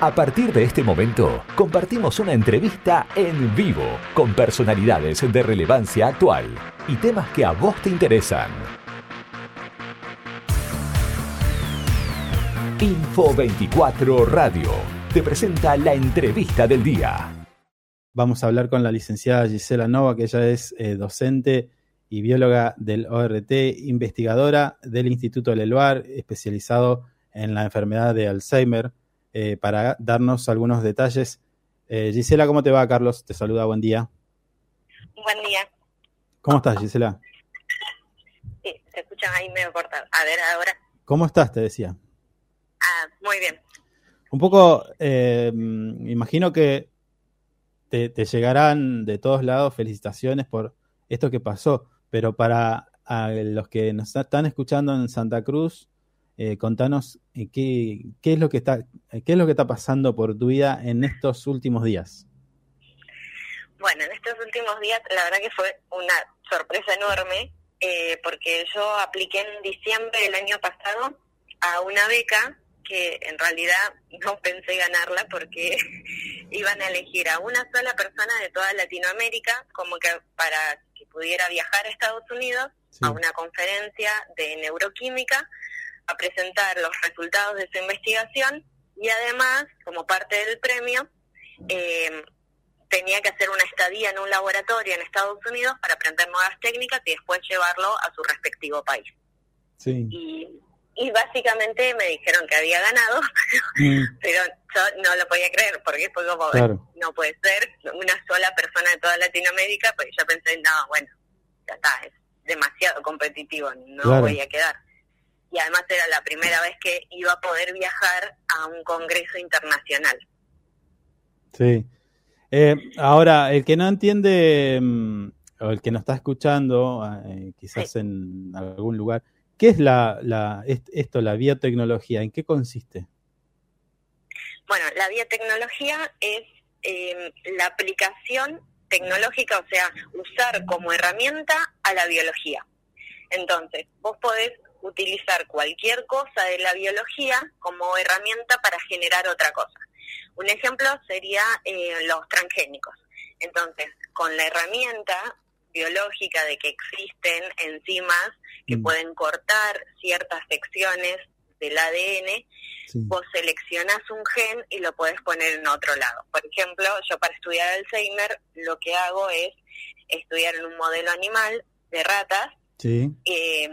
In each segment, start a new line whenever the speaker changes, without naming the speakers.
A partir de este momento, compartimos una entrevista en vivo con personalidades de relevancia actual y temas que a vos te interesan. Info 24 Radio te presenta la entrevista del día.
Vamos a hablar con la licenciada Gisela Nova, que ella es eh, docente y bióloga del ORT, investigadora del Instituto Leluar, especializado en la enfermedad de Alzheimer. Eh, para darnos algunos detalles. Eh, Gisela, ¿cómo te va, Carlos? Te saluda, buen día.
Buen día.
¿Cómo estás, Gisela?
Sí, te escuchan ahí medio cortado. A ver, ahora.
¿Cómo estás? Te decía.
Ah, muy bien.
Un poco, eh, imagino que te, llegarán de todos lados felicitaciones por esto que pasó, pero para los que nos están escuchando en Santa Cruz, eh, contanos eh, qué, qué, es lo que está, eh, qué es lo que está pasando por tu vida en estos últimos días.
Bueno, en estos últimos días la verdad que fue una sorpresa enorme porque yo apliqué en diciembre del año pasado a una beca que en realidad no pensé ganarla porque iban a elegir a una sola persona de toda Latinoamérica como que para que pudiera viajar a Estados Unidos a una conferencia de neuroquímica a presentar los resultados de su investigación y además, como parte del premio, eh, tenía que hacer una estadía en un laboratorio en Estados Unidos para aprender nuevas técnicas y después llevarlo a su respectivo país.
Sí.
Y, básicamente me dijeron que había ganado, mm. pero yo no lo podía creer porque fue como, no puede ser una sola persona de toda Latinoamérica, porque yo pensé, no, bueno, ya está, es demasiado competitivo, no voy a quedar y además era la primera vez que iba a poder viajar a un congreso internacional.
Sí. Eh, ahora, el que no entiende, mm, o el que no está escuchando, eh, quizás en algún lugar, ¿qué es la, la, esto, la biotecnología? ¿En qué consiste?
Bueno, la biotecnología es em, la aplicación tecnológica, o sea, usar como herramienta a la biología. Entonces, vos podés utilizar cualquier cosa de la biología como herramienta para generar otra cosa. Un ejemplo sería eh, los transgénicos. Entonces, con la herramienta biológica de que existen enzimas que mm. pueden cortar ciertas secciones del ADN, vos seleccionás un gen y lo podés poner en otro lado. Por ejemplo, yo para estudiar Alzheimer lo que hago es estudiar en un modelo animal de ratas
sí.
eh,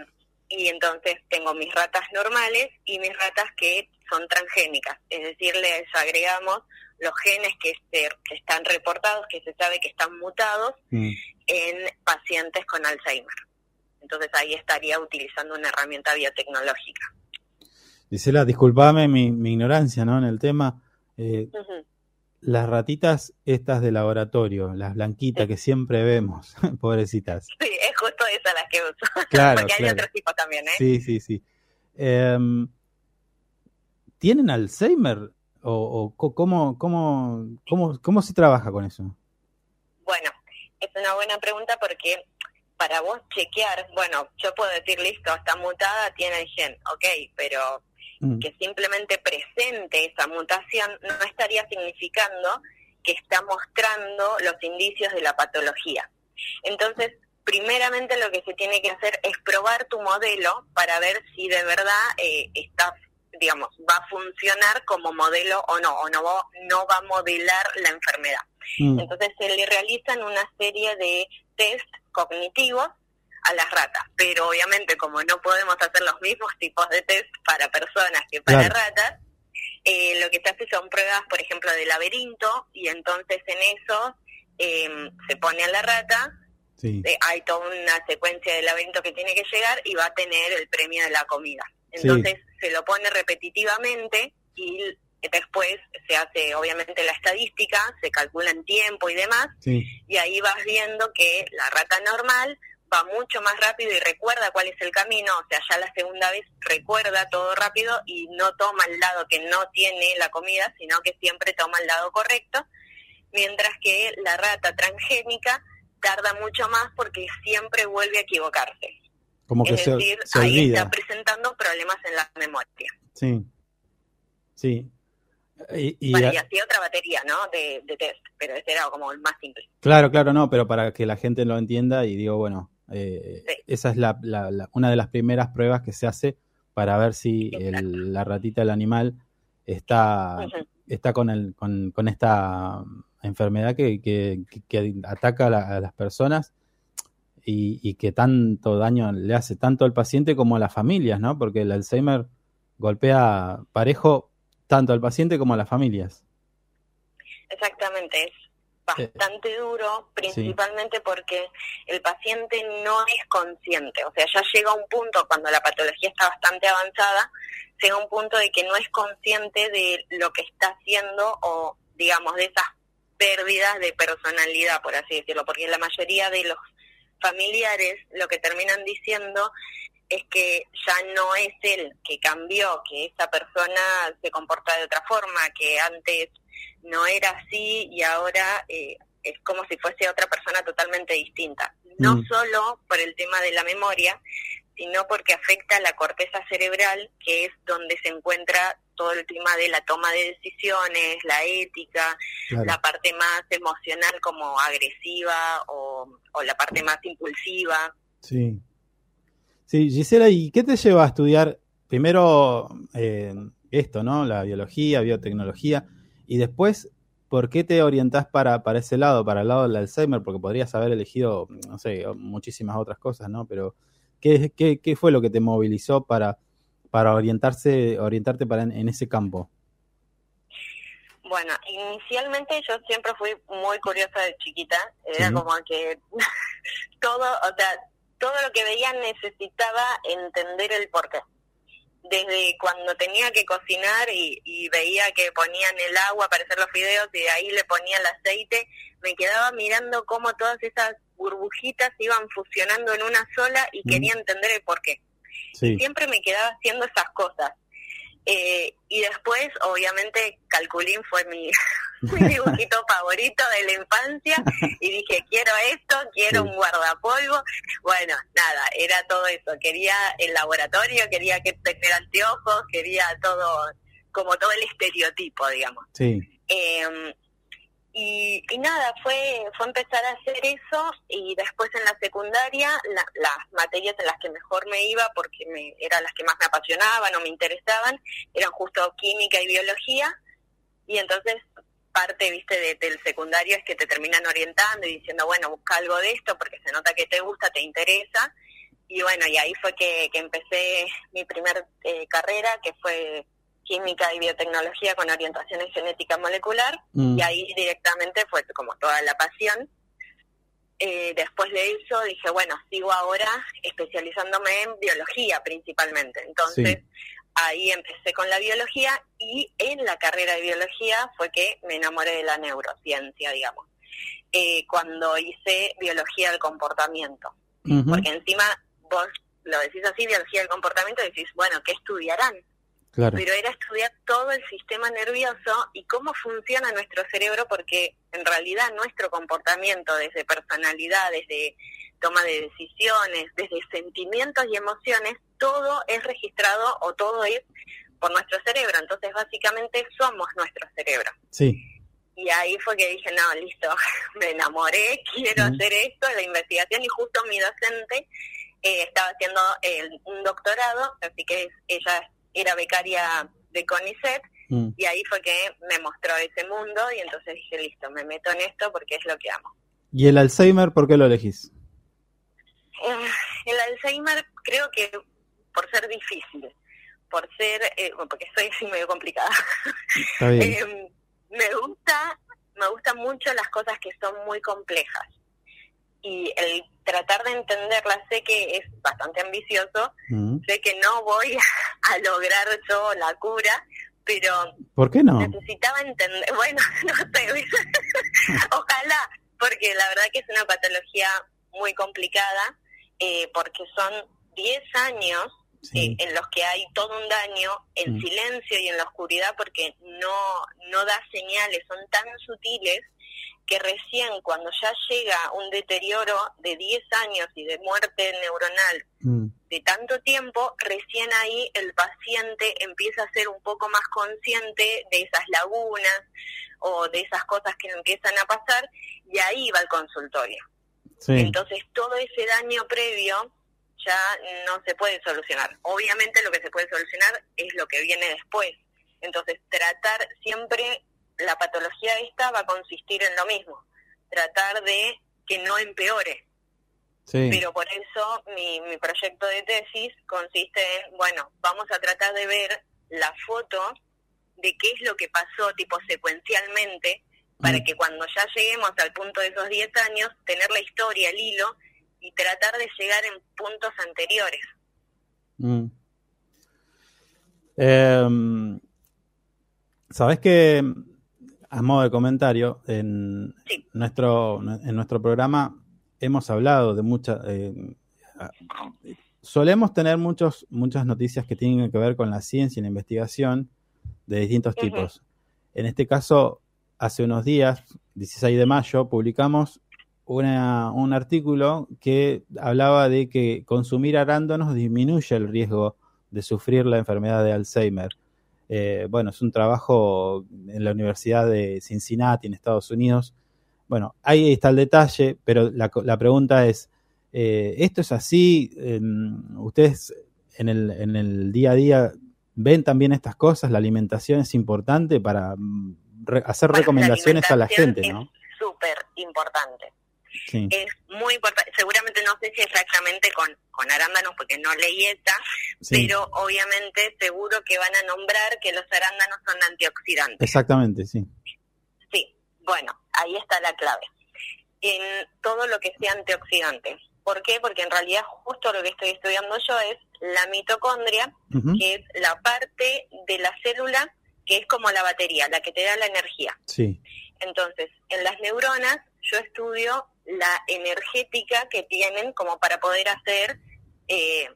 y entonces tengo mis ratas normales y mis ratas que son transgénicas, es decir, les agregamos los genes que, que están reportados, que se sabe que están mutados mm. en pacientes con Alzheimer. Entonces ahí estaría utilizando una herramienta biotecnológica.
Gisela, disculpame mi, mi ignorancia ¿no? en el tema. Eh, las ratitas estas de laboratorio, las blanquitas que siempre vemos, pobrecitas.
Sí, esas las que uso.
Claro,
Porque hay otros tipos también, ¿eh?
Sí, sí, sí. Em, ¿Tienen Alzheimer? ¿O, o cómo, cómo, cómo, cómo se trabaja con eso?
Bueno, es una buena pregunta porque para vos chequear, bueno, yo puedo decir, listo, está mutada, tiene el gen, ok, pero Mm. que simplemente presente esa mutación no estaría significando que está mostrando los indicios de la patología. Entonces, primeramente lo que se tiene que hacer es probar tu modelo para ver si de verdad eh, está, digamos, va a funcionar como modelo o no, o no va, no va a modelar la enfermedad. Mm. Entonces se le realizan una serie de test cognitivos a las ratas. Pero obviamente como no podemos hacer los mismos tipos de test para personas que para ratas, eh, lo que se hace son pruebas, por ejemplo, de laberinto y entonces en eso em, se pone a la rata, eh, hay toda una secuencia de laberinto que tiene que llegar y va a tener el premio de la comida. Entonces se lo pone repetitivamente y después se hace obviamente la estadística, se calcula en tiempo y demás, y ahí vas viendo que la rata normal va mucho más rápido y recuerda cuál es el camino, o sea, ya la segunda vez recuerda todo rápido y no toma el lado que no tiene la comida, sino que siempre toma el lado correcto, mientras que la rata transgénica tarda mucho más porque siempre vuelve a equivocarse.
Como que
es decir, ahí está presentando problemas en la memoria.
Sí, sí.
Y, y, así otra batería, ¿no? De, test, pero ese era como el más simple.
Claro, claro, no, pero para que la gente lo entienda y digo, bueno, eh, esa es la, una de las primeras pruebas que se hace para ver si la ratita, el animal, está, está con, el, con, con esta enfermedad que, que, ataca a, las personas y, y, que tanto daño le hace tanto al paciente como a las familias, ¿no? Porque el Alzheimer golpea parejo tanto al paciente como a las familias.
Exactamente, es bastante duro, principalmente porque el paciente no es consciente, o sea, ya llega un punto cuando la patología está bastante avanzada, llega un punto de que no es consciente de lo que está haciendo o, digamos, de esas pérdidas de personalidad, por así decirlo, porque la mayoría de los familiares lo que terminan diciendo es que ya no es él que cambió, que esa persona se comporta de otra forma, que antes no era así y ahora eh, es como si fuese otra persona totalmente distinta. No mm. solo por el tema de la memoria, sino porque afecta la corteza cerebral, que es donde se encuentra todo el tema de la toma de decisiones, la ética, la parte más emocional como agresiva o, o la parte más impulsiva.
Sí. Sí, Gisela, ¿y qué te lleva a estudiar primero eh, esto, ¿no? La biología, biotecnología, y después, ¿por qué te orientás para, para ese lado, para el lado del Alzheimer? Porque podrías haber elegido, no sé, muchísimas otras cosas, ¿no? Pero, ¿qué, qué, qué fue lo que te movilizó para, para orientarse, orientarte para en, ese campo?
Bueno, inicialmente yo siempre fui muy curiosa de chiquita, era como que todo, o sea, todo lo que veía necesitaba entender el porqué. Desde cuando tenía que cocinar y, veía que ponían el agua para hacer los fideos y de ahí le ponía el aceite, me quedaba mirando cómo todas esas burbujitas iban fusionando en una sola y quería entender el porqué. Siempre me quedaba haciendo esas cosas. Eh, y después, obviamente, Calculín fue mi, dibujito favorito de la infancia y dije, quiero esto, quiero un guardapolvo. Bueno, nada, era todo eso. Quería el laboratorio, quería que tener anteojos, quería todo, como todo el estereotipo, digamos.
Sí.
Eh, y, nada, fue, fue empezar a hacer eso y después en la secundaria las materias en las que mejor me iba porque me, eran las que más me apasionaban o me interesaban eran justo química y biología. Y entonces parte, viste, de, del secundario es que te terminan orientando y diciendo, bueno, busca algo de esto porque se nota que te gusta, te interesa y bueno, y ahí fue que, que empecé mi primer eh, carrera que fue química y biotecnología con orientación en genética molecular mm. y ahí directamente fue como toda la pasión. Eh, después de eso dije, bueno, sigo ahora especializándome en biología principalmente. Entonces ahí empecé con la biología y en la carrera de biología fue que me enamoré de la neurociencia, digamos, eh, cuando hice biología del comportamiento. Porque encima vos lo decís así, biología del comportamiento, y decís, bueno, ¿qué estudiarán? Pero era estudiar todo el sistema nervioso y cómo funciona nuestro cerebro, porque en realidad nuestro comportamiento, desde personalidad, desde toma de decisiones, desde sentimientos y emociones, todo es registrado o todo es por nuestro cerebro. Entonces, básicamente somos nuestro cerebro.
Sí.
Y ahí fue que dije, no, listo, me enamoré, quiero hacer esto, la investigación, y justo mi docente eh, estaba haciendo un doctorado, así que ella era becaria de CONICET mm. y ahí fue que me mostró ese mundo y entonces dije, listo, me meto en esto porque es lo que amo.
¿Y el Alzheimer por qué lo elegís?
Eh, el Alzheimer creo que por ser difícil, por ser, eh, porque soy así medio complicada. eh, me gusta, me gustan mucho las cosas que son muy complejas y el tratar de entenderla, sé que es bastante ambicioso, mm. sé que no voy a lograr yo la cura, pero
¿Por qué no?
necesitaba entender, bueno, no sé, ojalá, porque la verdad que es una patología muy complicada, eh, porque son 10 años eh, en los que hay todo un daño en mm. silencio y en la oscuridad porque no, no da señales, son tan sutiles que recién cuando ya llega un deterioro de 10 años y de muerte neuronal mm. De tanto tiempo, recién ahí el paciente empieza a ser un poco más consciente de esas lagunas o de esas cosas que empiezan a pasar y ahí va al consultorio. Entonces todo ese daño previo ya no se puede solucionar. Obviamente lo que se puede solucionar es lo que viene después. Entonces tratar siempre, la patología esta va a consistir en lo mismo, tratar de que no empeore. Pero por eso mi, mi proyecto de tesis consiste en, bueno, vamos a tratar de ver la foto de qué es lo que pasó tipo secuencialmente para mm. que cuando ya lleguemos al punto de esos 10 años, tener la historia, el hilo y tratar de llegar en puntos anteriores. Mm.
Em, Sabes que, a modo de comentario, en, nuestro, en nuestro programa hemos hablado de muchas... Eh, solemos tener muchos, muchas noticias que tienen que ver con la ciencia y la investigación de distintos tipos. En este caso, hace unos días, 16 de mayo, publicamos un artículo que hablaba de que consumir arándanos disminuye el riesgo de sufrir la enfermedad de Alzheimer. Eh, bueno, es un trabajo en la Universidad de Cincinnati, en Estados Unidos. Bueno, ahí está el detalle, pero la, pregunta es, eh, ¿esto es así? ¿Ustedes en el, en el día a día ven también estas cosas? ¿La alimentación es importante para mm, hacer recomendaciones a la gente,
¿no? Es súper importante. Es muy importante, seguramente no sé si exactamente con, con arándanos porque no leí esta, pero obviamente seguro que van a nombrar que los arándanos son antioxidantes.
Exactamente, sí.
Sí, bueno, ahí está la clave. En todo lo que sea antioxidante. ¿Por qué? Porque en realidad justo lo que estoy estudiando yo es la mitocondria, que es la parte de la célula que es como la batería, la que te da la energía.
Sí.
Entonces, en las neuronas yo estudio la energética que tienen como para poder hacer eh,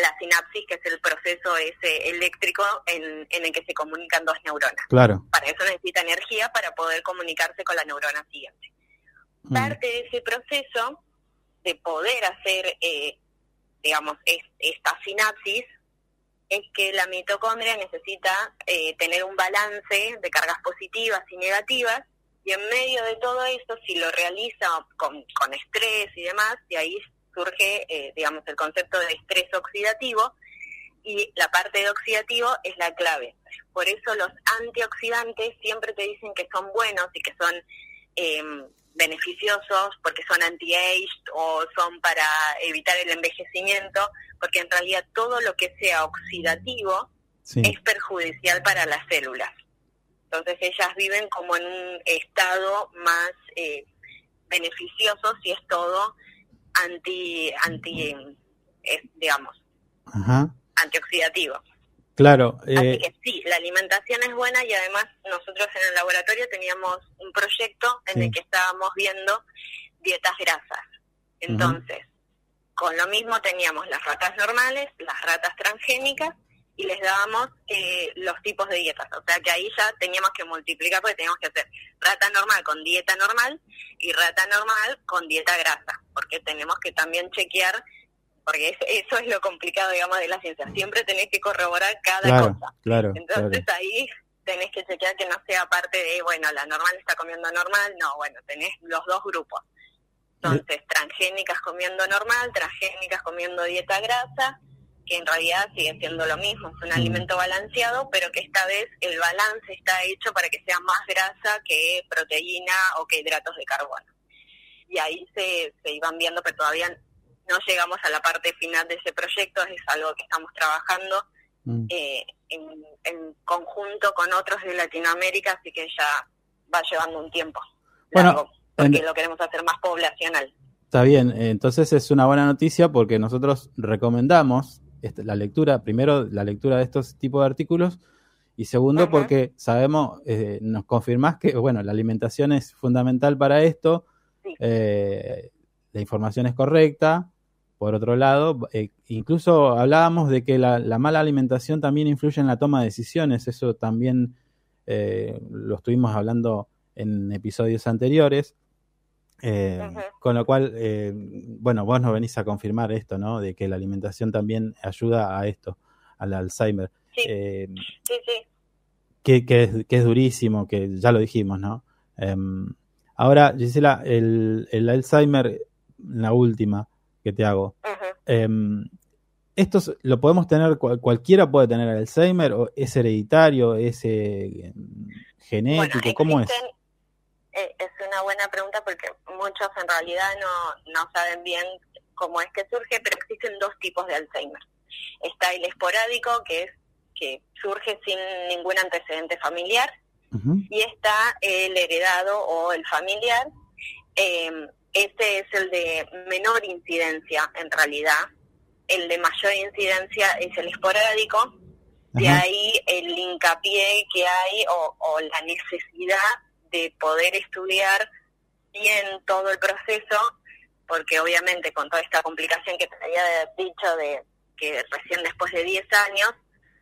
la sinapsis, que es el proceso ese eléctrico en, el que se comunican dos neuronas.
Claro.
Para eso necesita energía para poder comunicarse con la neurona siguiente. Mm. Parte de ese proceso de poder hacer, eh, digamos, esta sinapsis es que la mitocondria necesita eh, tener un balance de cargas positivas y negativas y en medio de todo eso, si lo realiza con, con estrés y demás, de ahí surge, eh, digamos, el concepto de estrés oxidativo y la parte de oxidativo es la clave. Por eso los antioxidantes siempre te dicen que son buenos y que son em, beneficiosos porque son anti-age o son para evitar el envejecimiento, porque en realidad todo lo que sea oxidativo es perjudicial para las células. Entonces ellas viven como en un estado más eh, beneficioso si es todo anti, anti digamos, antioxidativo.
Claro.
Así eh, que sí, la alimentación es buena y además nosotros en el laboratorio teníamos un proyecto en el que estábamos viendo dietas grasas. Entonces, con lo mismo teníamos las ratas normales, las ratas transgénicas y les dábamos eh, los tipos de dietas. O sea que ahí ya teníamos que multiplicar porque teníamos que hacer rata normal con dieta normal y rata normal con dieta grasa, porque tenemos que también chequear, porque eso es lo complicado, digamos, de la ciencia. Siempre tenés que corroborar cada cosa.
Claro,
Entonces ahí tenés que chequear que no sea parte de, bueno, la normal está comiendo normal, no, bueno, tenés los dos grupos. Entonces, transgénicas comiendo normal, transgénicas comiendo dieta grasa, que en realidad sigue siendo lo mismo, es un alimento balanceado, pero que esta vez el balance está hecho para que sea más grasa que proteína o que hidratos de carbono. Y ahí se, se iban viendo, pero todavía no llegamos a la parte final de ese proyecto, es algo que estamos trabajando mm. eh, en, en, conjunto con otros de Latinoamérica, así que ya va llevando un tiempo largo, porque lo queremos hacer más poblacional.
Está bien, entonces es una buena noticia porque nosotros recomendamos la lectura, primero la lectura de estos tipos de artículos y segundo porque sabemos, eh, nos confirmás que, bueno, la alimentación es fundamental para esto, eh, la información es correcta, por otro lado, eh, incluso hablábamos de que la, mala alimentación también influye en la toma de decisiones, eso también lo estuvimos hablando en episodios anteriores. Eh, con lo cual, eh, bueno, vos nos venís a confirmar esto, ¿no? De que la alimentación también ayuda a esto, al Alzheimer.
Sí, eh, sí, sí.
Que, que, es, durísimo, que ya lo dijimos, ¿no? Em, ahora, Gisela, el, el, Alzheimer, la última que te hago, em, ¿esto lo podemos tener, cualquiera puede tener Alzheimer o es hereditario, es genético? ¿Cómo es?
Eh, es una buena pregunta porque muchos en realidad no, no saben bien cómo es que surge, pero existen dos tipos de Alzheimer. Está el esporádico, que es que surge sin ningún antecedente familiar, y está el heredado o el familiar. Eh, este es el de menor incidencia en realidad. El de mayor incidencia es el esporádico. De ahí el hincapié que hay o, o la necesidad de poder estudiar bien todo el proceso, porque obviamente con toda esta complicación que te había dicho de que recién después de 10 años,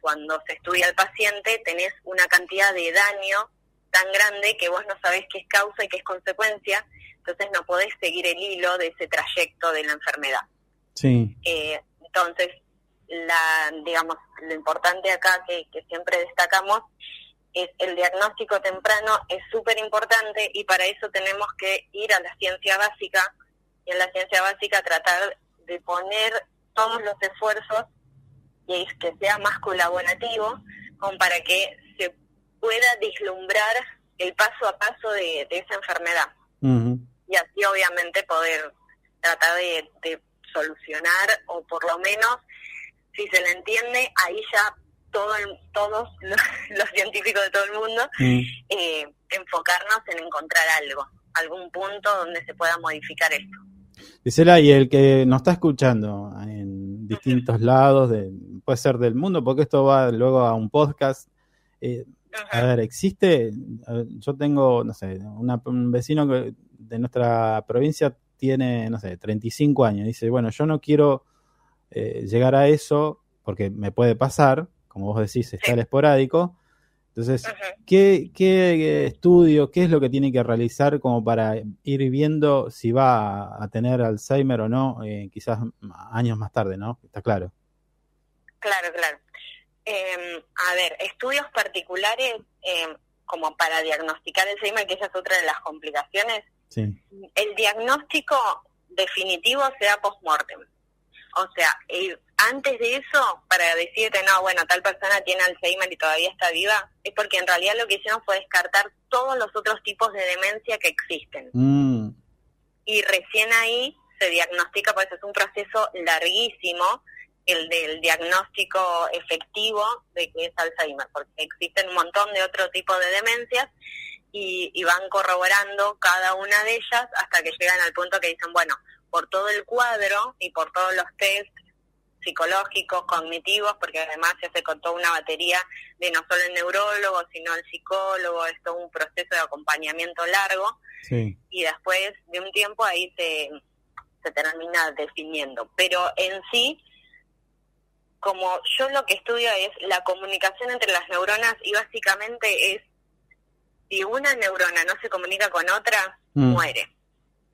cuando se estudia al paciente, tenés una cantidad de daño tan grande que vos no sabés qué es causa y qué es consecuencia, entonces no podés seguir el hilo de ese trayecto de la enfermedad.
Sí.
Eh, entonces, la, digamos, lo importante acá que, que siempre destacamos es el diagnóstico temprano es súper importante y para eso tenemos que ir a la ciencia básica y en la ciencia básica tratar de poner todos los esfuerzos y que sea más colaborativo como para que se pueda vislumbrar el paso a paso de, esa enfermedad. Y así obviamente poder tratar de, de solucionar o por lo menos si se le entiende ahí ya todo todos los, científicos de todo el mundo, mm. eh, enfocarnos en encontrar algo, algún punto donde se pueda modificar esto.
Gisela, y el que nos está escuchando en distintos lados, de, puede ser del mundo, porque esto va luego a un podcast. Eh, a ver, existe, yo tengo, no sé, un vecino de nuestra provincia tiene, no sé, 35 años. Dice, bueno, yo no quiero eh, llegar a eso porque me puede pasar, como vos decís, está el esporádico. Entonces, ¿qué, ¿qué, estudio, qué es lo que tiene que realizar como para ir viendo si va a, tener Alzheimer o no, eh, quizás años más tarde, ¿no? Está claro.
Claro, claro. Em, a ver, estudios particulares em, como para diagnosticar Alzheimer, que esa es otra de las complicaciones.
Sí.
El diagnóstico definitivo sea post-mortem. O sea, antes de eso, para decirte, no, bueno, tal persona tiene Alzheimer y todavía está viva, es porque en realidad lo que hicieron fue descartar todos los otros tipos de demencia que existen.
Mm.
Y recién ahí se diagnostica, pues es un proceso larguísimo, el del diagnóstico efectivo de que es Alzheimer, porque existen un montón de otro tipo de demencias y, y van corroborando cada una de ellas hasta que llegan al punto que dicen, bueno, por todo el cuadro y por todos los test psicológicos, cognitivos, porque además se hace con toda una batería de no solo el neurólogo, sino el psicólogo, es todo un proceso de acompañamiento largo, y después de un tiempo ahí se, se termina definiendo. Pero en sí, como yo lo que estudio es la comunicación entre las neuronas y básicamente es, si una neurona no se comunica con otra, mm. muere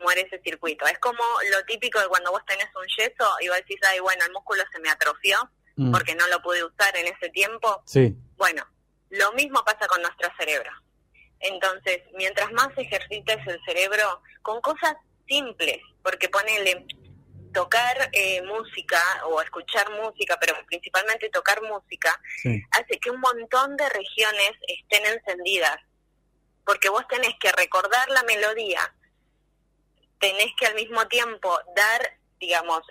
muere ese circuito. Es como lo típico de cuando vos tenés un yeso y vos decís, ay, bueno, el músculo se me atrofió mm. porque no lo pude usar en ese tiempo.
Sí.
Bueno, lo mismo pasa con nuestro cerebro. Entonces, mientras más ejercites el cerebro con cosas simples, porque ponele tocar eh, música o escuchar música, pero principalmente tocar música, hace que un montón de regiones estén encendidas, porque vos tenés que recordar la melodía, tenés que al mismo tiempo dar, digamos,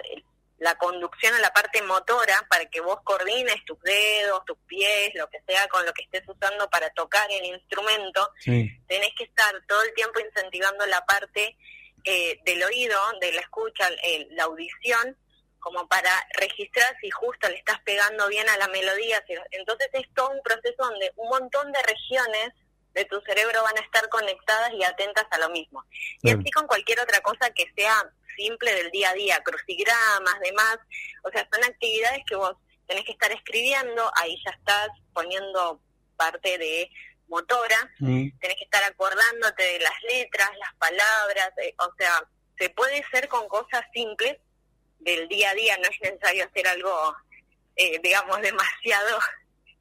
la conducción a la parte motora para que vos coordines tus dedos, tus pies, lo que sea con lo que estés usando para tocar el instrumento, tenés que estar todo el tiempo incentivando la parte eh, del oído, de la escucha, la audición, como para registrar si justo le estás pegando bien a la melodía. Entonces es todo un proceso donde un montón de regiones de tu cerebro van a estar conectadas y atentas a lo mismo. Y así con cualquier otra cosa que sea simple del día a día, crucigramas, demás, o sea, son actividades que vos tenés que estar escribiendo, ahí ya estás poniendo parte de motora, mm. tenés que estar acordándote de las letras, las palabras, eh, o sea, se puede ser con cosas simples del día a día, no es necesario hacer algo, eh, digamos, demasiado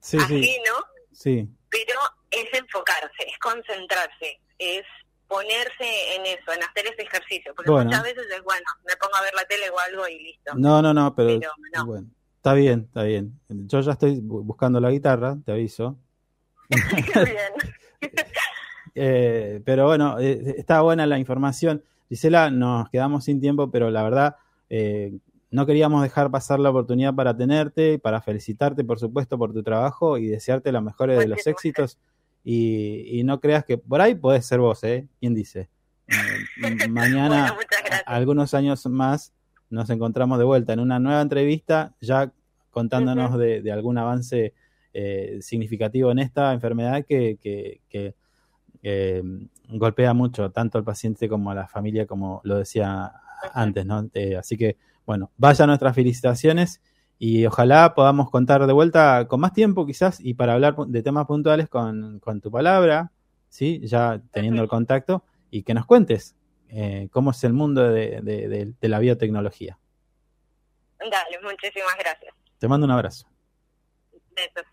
sí, ajeno, sí. Pero es enfocarse, es concentrarse, es ponerse en eso, en hacer ese ejercicio, porque muchas veces es bueno, me pongo a ver la tele o algo y listo.
No, no, no, pero, bueno, está bien, está bien. Yo ya estoy buscando la guitarra, te aviso. eh, pero bueno, eh, está buena la información. Gisela, nos quedamos sin tiempo, pero la verdad, eh, no queríamos dejar pasar la oportunidad para tenerte, para felicitarte, por supuesto, por tu trabajo y desearte los mejores de los éxitos. Y, no creas que por ahí podés ser vos, ¿eh? ¿Quién dice? Eh, mañana, algunos años más, nos encontramos de vuelta en una nueva entrevista, ya contándonos de, algún avance eh, significativo en esta enfermedad que, que, eh, golpea mucho tanto al paciente como a la familia, como lo decía antes, ¿no? así que, bueno, vaya nuestras felicitaciones y ojalá podamos contar de vuelta con más tiempo quizás y para hablar de temas puntuales con, tu palabra, ¿sí? ya teniendo el contacto y que nos cuentes eh, cómo es el mundo de, de, la biotecnología.
Dale, muchísimas gracias.
Te mando un abrazo.
Besos.